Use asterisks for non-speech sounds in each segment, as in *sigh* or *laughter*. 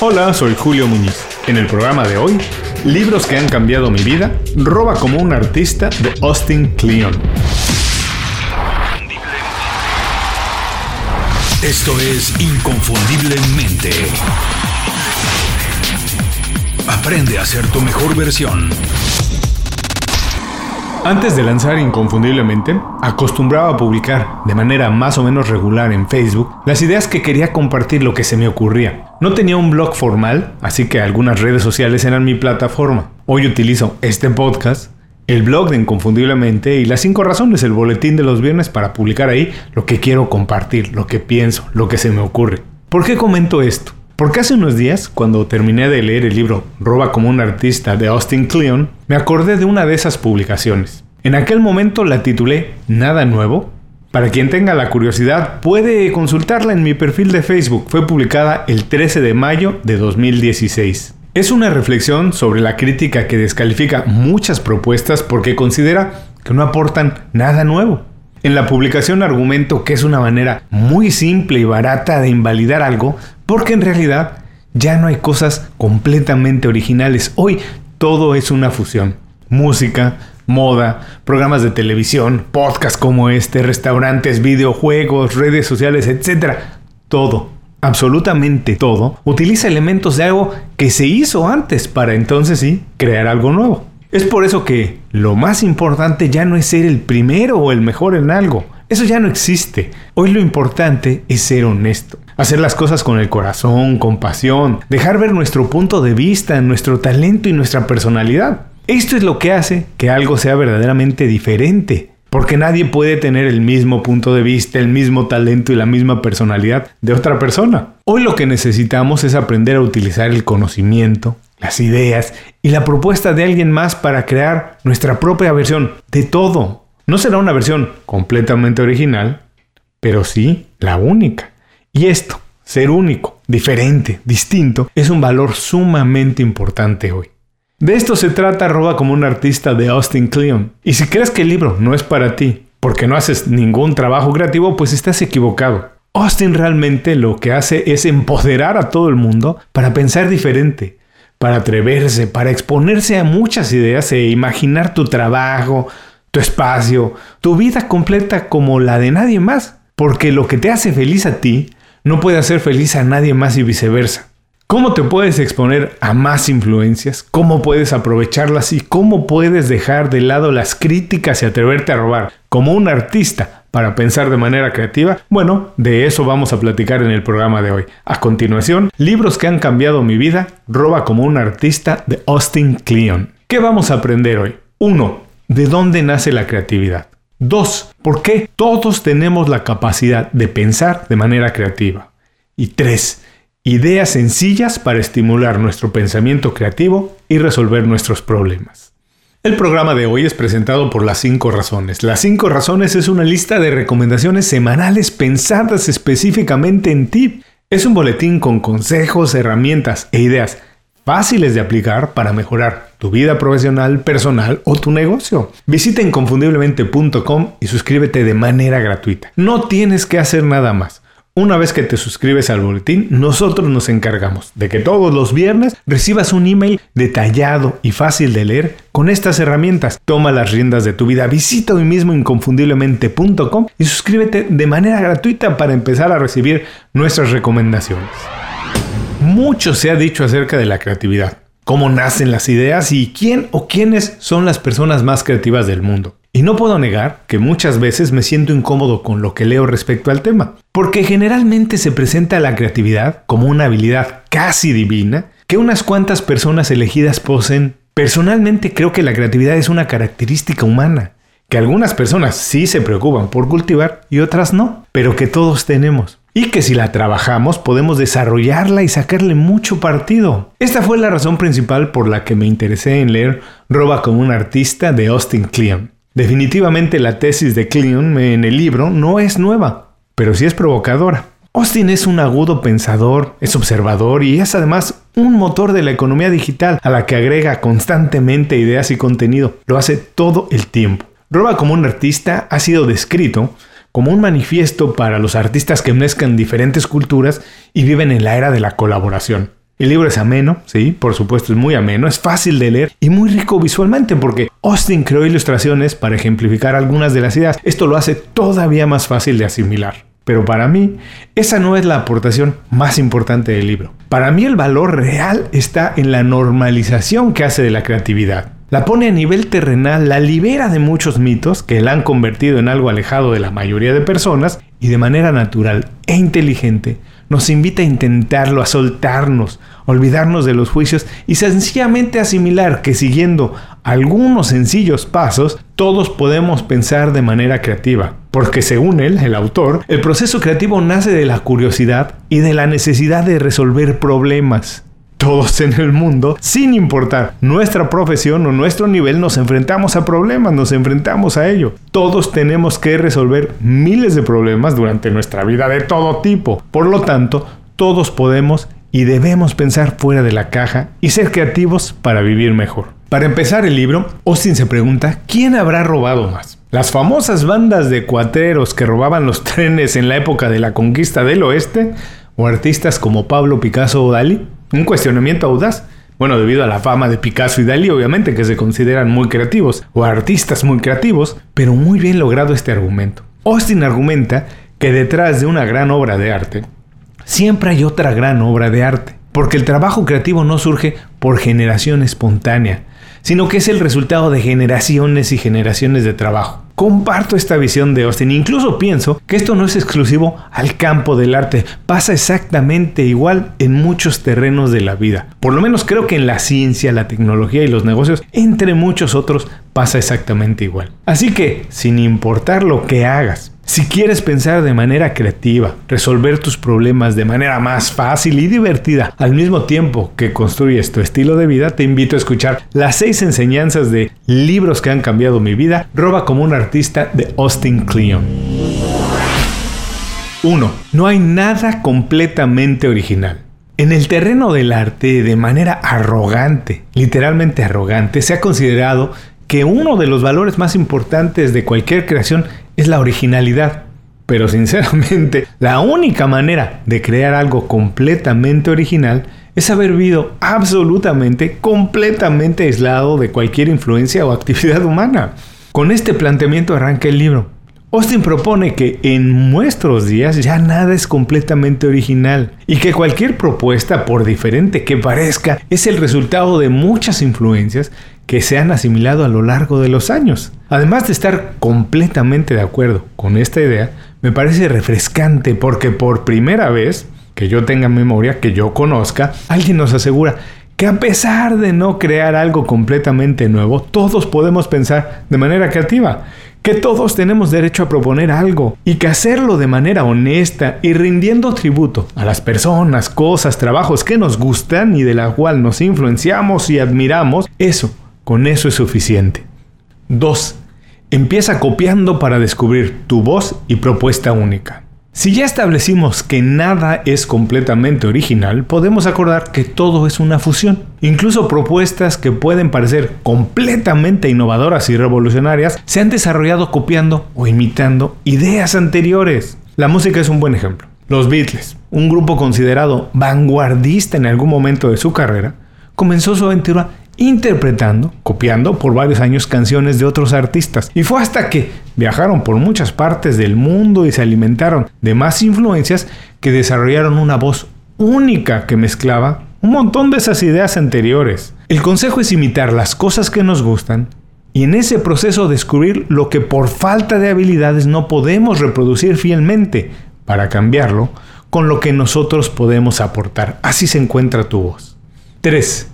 Hola, soy Julio Muñiz. En el programa de hoy, libros que han cambiado mi vida, Roba como un artista de Austin Kleon. Esto es Inconfundiblemente. Aprende a ser tu mejor versión. Antes de lanzar Inconfundiblemente, acostumbraba a publicar de manera más o menos regular en Facebook las ideas que quería compartir lo que se me ocurría. No tenía un blog formal, así que algunas redes sociales eran mi plataforma. Hoy utilizo este podcast, el blog de Inconfundiblemente y las 5 razones, el boletín de los viernes para publicar ahí lo que quiero compartir, lo que pienso, lo que se me ocurre. ¿Por qué comento esto? Porque hace unos días, cuando terminé de leer el libro Roba como un artista de Austin Kleon, me acordé de una de esas publicaciones. En aquel momento la titulé Nada Nuevo. Para quien tenga la curiosidad, puede consultarla en mi perfil de Facebook. Fue publicada el 13 de mayo de 2016. Es una reflexión sobre la crítica que descalifica muchas propuestas porque considera que no aportan nada nuevo. En la publicación argumento que es una manera muy simple y barata de invalidar algo porque en realidad ya no hay cosas completamente originales. Hoy todo es una fusión. Música, moda, programas de televisión, podcasts como este, restaurantes, videojuegos, redes sociales, etc. Todo, absolutamente todo, utiliza elementos de algo que se hizo antes para entonces sí crear algo nuevo. Es por eso que lo más importante ya no es ser el primero o el mejor en algo. Eso ya no existe. Hoy lo importante es ser honesto. Hacer las cosas con el corazón, con pasión. Dejar ver nuestro punto de vista, nuestro talento y nuestra personalidad. Esto es lo que hace que algo sea verdaderamente diferente. Porque nadie puede tener el mismo punto de vista, el mismo talento y la misma personalidad de otra persona. Hoy lo que necesitamos es aprender a utilizar el conocimiento, las ideas y la propuesta de alguien más para crear nuestra propia versión de todo. No será una versión completamente original, pero sí la única. Y esto, ser único, diferente, distinto, es un valor sumamente importante hoy. De esto se trata Roba como un artista de Austin Kleon. Y si crees que el libro no es para ti, porque no haces ningún trabajo creativo, pues estás equivocado. Austin realmente lo que hace es empoderar a todo el mundo para pensar diferente, para atreverse, para exponerse a muchas ideas e imaginar tu trabajo, tu espacio, tu vida completa como la de nadie más. Porque lo que te hace feliz a ti no puede hacer feliz a nadie más y viceversa. ¿Cómo te puedes exponer a más influencias? ¿Cómo puedes aprovecharlas? ¿Y cómo puedes dejar de lado las críticas y atreverte a robar como un artista para pensar de manera creativa? Bueno, de eso vamos a platicar en el programa de hoy. A continuación, libros que han cambiado mi vida, Roba como un artista de Austin Kleon. ¿Qué vamos a aprender hoy? 1. ¿De dónde nace la creatividad? 2. ¿Por qué todos tenemos la capacidad de pensar de manera creativa? Y 3 Ideas sencillas para estimular nuestro pensamiento creativo y resolver nuestros problemas. El programa de hoy es presentado por Las 5 Razones. Las 5 Razones es una lista de recomendaciones semanales pensadas específicamente en ti. Es un boletín con consejos, herramientas e ideas fáciles de aplicar para mejorar tu vida profesional, personal o tu negocio. Visita inconfundiblemente.com y suscríbete de manera gratuita. No tienes que hacer nada más. Una vez que te suscribes al boletín, nosotros nos encargamos de que todos los viernes recibas un email detallado y fácil de leer con estas herramientas. Toma las riendas de tu vida, visita hoy mismo inconfundiblemente.com y suscríbete de manera gratuita para empezar a recibir nuestras recomendaciones. Mucho se ha dicho acerca de la creatividad, cómo nacen las ideas y quién o quiénes son las personas más creativas del mundo. Y no puedo negar que muchas veces me siento incómodo con lo que leo respecto al tema, porque generalmente se presenta la creatividad como una habilidad casi divina que unas cuantas personas elegidas poseen. Personalmente creo que la creatividad es una característica humana, que algunas personas sí se preocupan por cultivar y otras no, pero que todos tenemos. Y que si la trabajamos podemos desarrollarla y sacarle mucho partido. Esta fue la razón principal por la que me interesé en leer Roba como un artista de Austin Kleon. Definitivamente la tesis de Kleon en el libro no es nueva, pero sí es provocadora. Austin es un agudo pensador, es observador y es además un motor de la economía digital a la que agrega constantemente ideas y contenido. Lo hace todo el tiempo. Roba como un artista ha sido descrito como un manifiesto para los artistas que mezclan diferentes culturas y viven en la era de la colaboración. El libro es ameno, sí, por supuesto es muy ameno, es fácil de leer y muy rico visualmente porque Austin creó ilustraciones para ejemplificar algunas de las ideas. Esto lo hace todavía más fácil de asimilar. Pero para mí, esa no es la aportación más importante del libro. Para mí el valor real está en la normalización que hace de la creatividad. La pone a nivel terrenal, la libera de muchos mitos que la han convertido en algo alejado de la mayoría de personas y de manera natural e inteligente nos invita a intentarlo, a soltarnos, olvidarnos de los juicios y sencillamente asimilar que siguiendo algunos sencillos pasos, todos podemos pensar de manera creativa. Porque según él, el autor, el proceso creativo nace de la curiosidad y de la necesidad de resolver problemas. Todos en el mundo, sin importar nuestra profesión o nuestro nivel, nos enfrentamos a problemas, nos enfrentamos a ello. Todos tenemos que resolver miles de problemas durante nuestra vida de todo tipo. Por lo tanto, todos podemos y debemos pensar fuera de la caja y ser creativos para vivir mejor. Para empezar el libro, Austin se pregunta quién habrá robado más. Las famosas bandas de cuatreros que robaban los trenes en la época de la conquista del oeste, o artistas como Pablo Picasso o Dalí. Un cuestionamiento audaz. Bueno, debido a la fama de Picasso y Dalí, obviamente, que se consideran muy creativos, o artistas muy creativos, pero muy bien logrado este argumento. Austin argumenta que detrás de una gran obra de arte, siempre hay otra gran obra de arte, porque el trabajo creativo no surge por generación espontánea, sino que es el resultado de generaciones y generaciones de trabajo. Comparto esta visión de Austin, incluso pienso que esto no es exclusivo al campo del arte, pasa exactamente igual en muchos terrenos de la vida. Por lo menos creo que en la ciencia, la tecnología y los negocios, entre muchos otros, pasa exactamente igual. Así que, sin importar lo que hagas, si quieres pensar de manera creativa, resolver tus problemas de manera más fácil y divertida, al mismo tiempo que construyes tu estilo de vida, te invito a escuchar las seis enseñanzas de libros que han cambiado mi vida, Roba como un artista de Austin Kleon. 1. No hay nada completamente original. En el terreno del arte, de manera arrogante, literalmente arrogante, se ha considerado que uno de los valores más importantes de cualquier creación es la originalidad. Pero sinceramente, *laughs* la única manera de crear algo completamente original es haber vivido absolutamente, completamente aislado de cualquier influencia o actividad humana. Con este planteamiento arranca el libro. Austin propone que en nuestros días ya nada es completamente original y que cualquier propuesta, por diferente que parezca, es el resultado de muchas influencias que se han asimilado a lo largo de los años. Además de estar completamente de acuerdo con esta idea, me parece refrescante porque por primera vez, que yo tenga memoria, que yo conozca, alguien nos asegura que a pesar de no crear algo completamente nuevo, todos podemos pensar de manera creativa, que todos tenemos derecho a proponer algo y que hacerlo de manera honesta y rindiendo tributo a las personas, cosas, trabajos que nos gustan y de la cual nos influenciamos y admiramos, eso con eso es suficiente. 2. Empieza copiando para descubrir tu voz y propuesta única. Si ya establecimos que nada es completamente original, podemos acordar que todo es una fusión. Incluso propuestas que pueden parecer completamente innovadoras y revolucionarias se han desarrollado copiando o imitando ideas anteriores. La música es un buen ejemplo. Los Beatles, un grupo considerado vanguardista en algún momento de su carrera, comenzó su aventura interpretando, copiando por varios años canciones de otros artistas. Y fue hasta que viajaron por muchas partes del mundo y se alimentaron de más influencias que desarrollaron una voz única que mezclaba un montón de esas ideas anteriores. El consejo es imitar las cosas que nos gustan y en ese proceso descubrir lo que por falta de habilidades no podemos reproducir fielmente para cambiarlo con lo que nosotros podemos aportar. Así se encuentra tu voz. 3.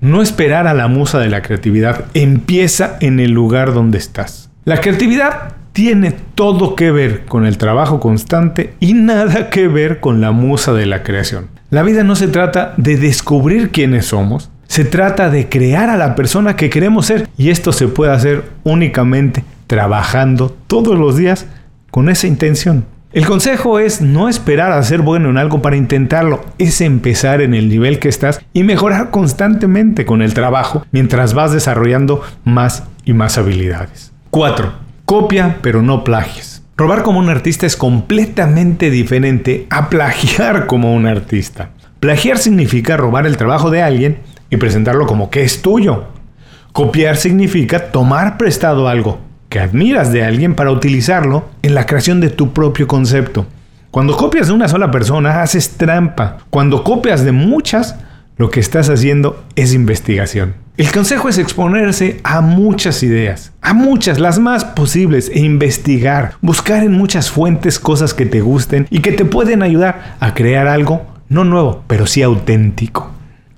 No esperar a la musa de la creatividad. Empieza en el lugar donde estás. La creatividad tiene todo que ver con el trabajo constante y nada que ver con la musa de la creación. La vida no se trata de descubrir quiénes somos, se trata de crear a la persona que queremos ser y esto se puede hacer únicamente trabajando todos los días con esa intención. El consejo es no esperar a ser bueno en algo para intentarlo, es empezar en el nivel que estás y mejorar constantemente con el trabajo mientras vas desarrollando más y más habilidades. 4. Copia pero no plagies. Robar como un artista es completamente diferente a plagiar como un artista. Plagiar significa robar el trabajo de alguien y presentarlo como que es tuyo. Copiar significa tomar prestado algo que admiras de alguien para utilizarlo en la creación de tu propio concepto. Cuando copias de una sola persona, haces trampa. Cuando copias de muchas, lo que estás haciendo es investigación. El consejo es exponerse a muchas ideas, a muchas, las más posibles, e investigar, buscar en muchas fuentes cosas que te gusten y que te pueden ayudar a crear algo no nuevo, pero sí auténtico.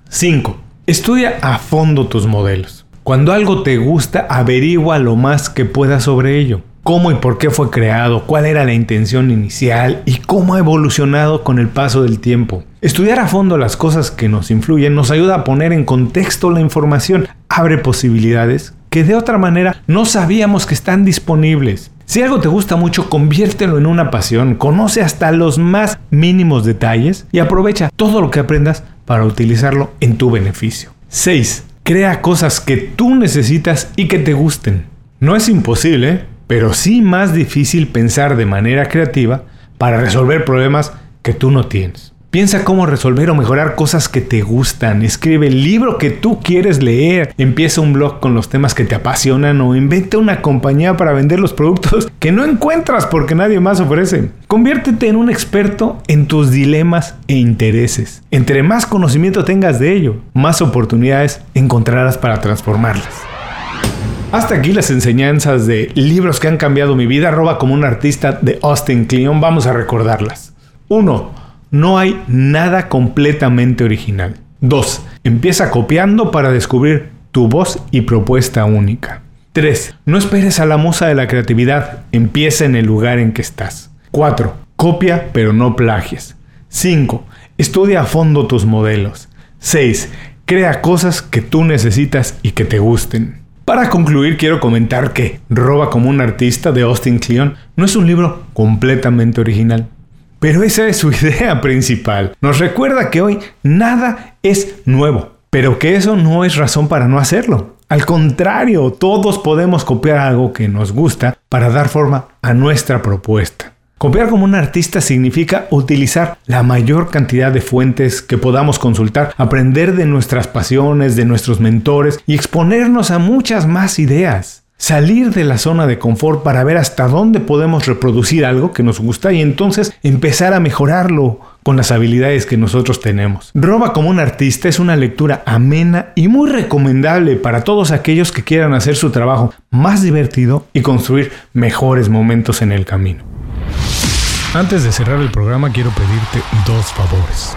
5. Estudia a fondo tus modelos. Cuando algo te gusta, averigua lo más que puedas sobre ello cómo y por qué fue creado, cuál era la intención inicial y cómo ha evolucionado con el paso del tiempo. Estudiar a fondo las cosas que nos influyen nos ayuda a poner en contexto la información, abre posibilidades que de otra manera no sabíamos que están disponibles. Si algo te gusta mucho, conviértelo en una pasión, conoce hasta los más mínimos detalles y aprovecha todo lo que aprendas para utilizarlo en tu beneficio. 6. Crea cosas que tú necesitas y que te gusten. No es imposible, pero sí más difícil pensar de manera creativa para resolver problemas que tú no tienes. Piensa cómo resolver o mejorar cosas que te gustan. Escribe el libro que tú quieres leer. Empieza un blog con los temas que te apasionan o inventa una compañía para vender los productos *laughs* que no encuentras porque nadie más ofrece. Conviértete en un experto en tus dilemas e intereses. Entre más conocimiento tengas de ello, más oportunidades encontrarás para transformarlas. Hasta aquí las enseñanzas de libros que han cambiado mi vida, arroba como un artista de Austin Kleon. Vamos a recordarlas. 1. No hay nada completamente original. 2. Empieza copiando para descubrir tu voz y propuesta única. 3. No esperes a la musa de la creatividad, empieza en el lugar en que estás. 4. Copia pero no plagies. 5. Estudia a fondo tus modelos. 6. Crea cosas que tú necesitas y que te gusten. Para concluir, quiero comentar que Roba como un artista de Austin Kleon no es un libro completamente original. Pero esa es su *laughs* idea principal. Nos recuerda que hoy nada es nuevo, pero que eso no es razón para no hacerlo. Al contrario, todos podemos copiar algo que nos gusta para dar forma a nuestra propuesta. Copiar como un artista significa utilizar la mayor cantidad de fuentes que podamos consultar, aprender de nuestras pasiones, de nuestros mentores y exponernos a muchas más ideas. Salir de la zona de confort para ver hasta dónde podemos reproducir algo que nos gusta y entonces empezar a mejorarlo con las habilidades que nosotros tenemos. Roba como un artista es una lectura amena y muy recomendable para todos aquellos que quieran hacer su trabajo más divertido y construir mejores momentos en el camino. Antes de cerrar el programa quiero pedirte dos favores.